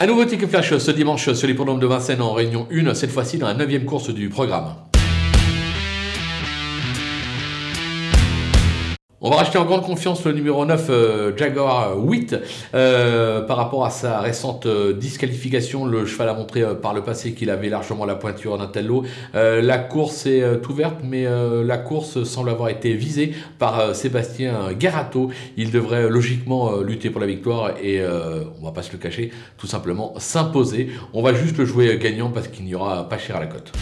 Un nouveau ticket flash ce dimanche sur l'hippodrome de Vincennes en réunion 1, cette fois-ci dans la 9 course du programme. On va racheter en grande confiance le numéro 9 euh, Jaguar 8 euh, par rapport à sa récente euh, disqualification. Le cheval a montré par le passé qu'il avait largement la pointure lot. la course est ouverte, mais la course semble avoir été visée par Sébastien Garato. Il devrait logiquement lutter pour la victoire et on va pas se le cacher, tout simplement s'imposer. On va juste le jouer gagnant parce qu'il n'y aura pas cher à la cote.